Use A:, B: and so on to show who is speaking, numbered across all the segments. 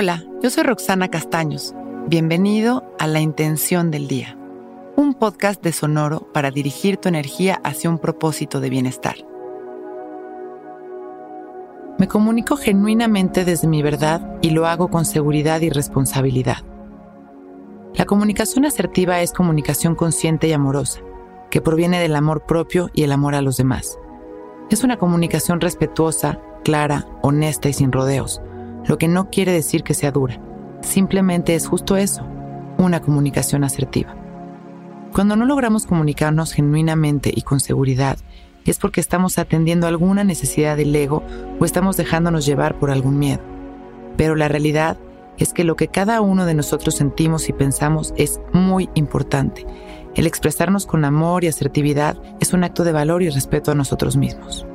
A: Hola, yo soy Roxana Castaños. Bienvenido a La Intención del Día, un podcast de Sonoro para dirigir tu energía hacia un propósito de bienestar. Me comunico genuinamente desde mi verdad y lo hago con seguridad y responsabilidad. La comunicación asertiva es comunicación consciente y amorosa, que proviene del amor propio y el amor a los demás. Es una comunicación respetuosa, clara, honesta y sin rodeos lo que no quiere decir que sea dura. Simplemente es justo eso, una comunicación asertiva. Cuando no logramos comunicarnos genuinamente y con seguridad, es porque estamos atendiendo alguna necesidad del ego o estamos dejándonos llevar por algún miedo. Pero la realidad es que lo que cada uno de nosotros sentimos y pensamos es muy importante. El expresarnos con amor y asertividad es un acto de valor y respeto a nosotros mismos.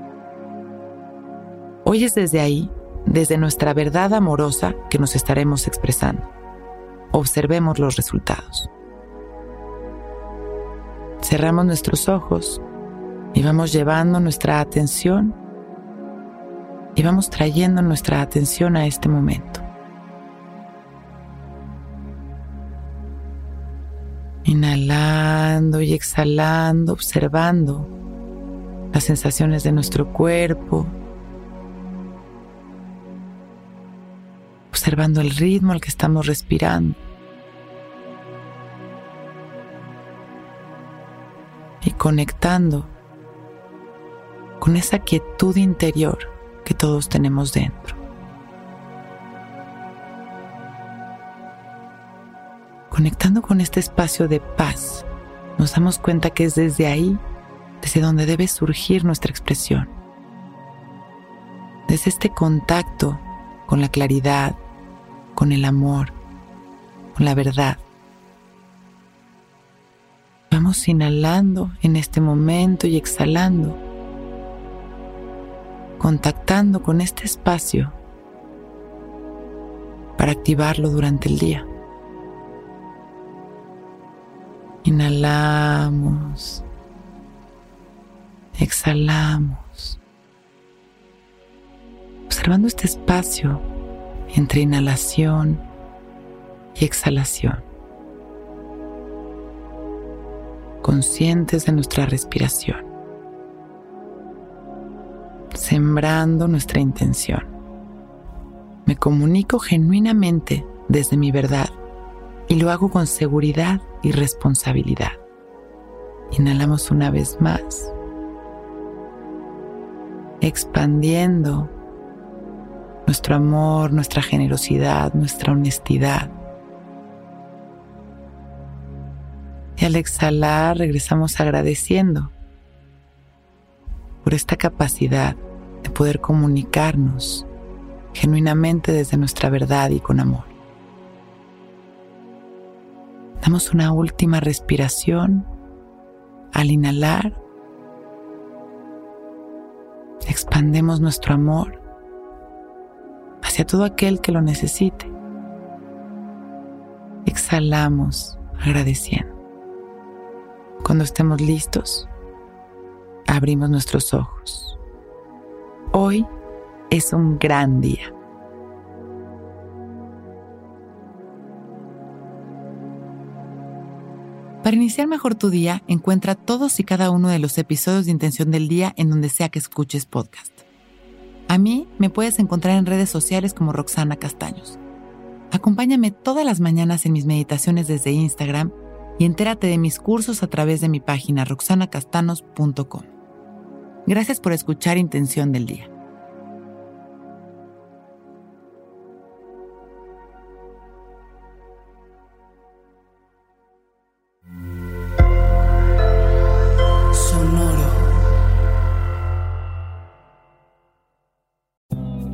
A: Hoy es desde ahí desde nuestra verdad amorosa que nos estaremos expresando. Observemos los resultados. Cerramos nuestros ojos y vamos llevando nuestra atención y vamos trayendo nuestra atención a este momento. Inhalando y exhalando, observando las sensaciones de nuestro cuerpo, observando el ritmo al que estamos respirando. Y conectando con esa quietud interior que todos tenemos dentro. Conectando con este espacio de paz, nos damos cuenta que es desde ahí, desde donde debe surgir nuestra expresión. Desde este contacto con la claridad, con el amor, con la verdad. Vamos inhalando en este momento y exhalando, contactando con este espacio para activarlo durante el día. Inhalamos, exhalamos, observando este espacio entre inhalación y exhalación. Conscientes de nuestra respiración. Sembrando nuestra intención. Me comunico genuinamente desde mi verdad y lo hago con seguridad y responsabilidad. Inhalamos una vez más, expandiendo nuestro amor, nuestra generosidad, nuestra honestidad. Y al exhalar regresamos agradeciendo por esta capacidad de poder comunicarnos genuinamente desde nuestra verdad y con amor. Damos una última respiración al inhalar. Expandemos nuestro amor hacia todo aquel que lo necesite. Exhalamos agradeciendo. Cuando estemos listos, abrimos nuestros ojos. Hoy es un gran día. Para iniciar mejor tu día, encuentra todos y cada uno de los episodios de Intención del Día en donde sea que escuches podcast. A mí me puedes encontrar en redes sociales como Roxana Castaños. Acompáñame todas las mañanas en mis meditaciones desde Instagram y entérate de mis cursos a través de mi página roxanacastanos.com. Gracias por escuchar Intención del Día.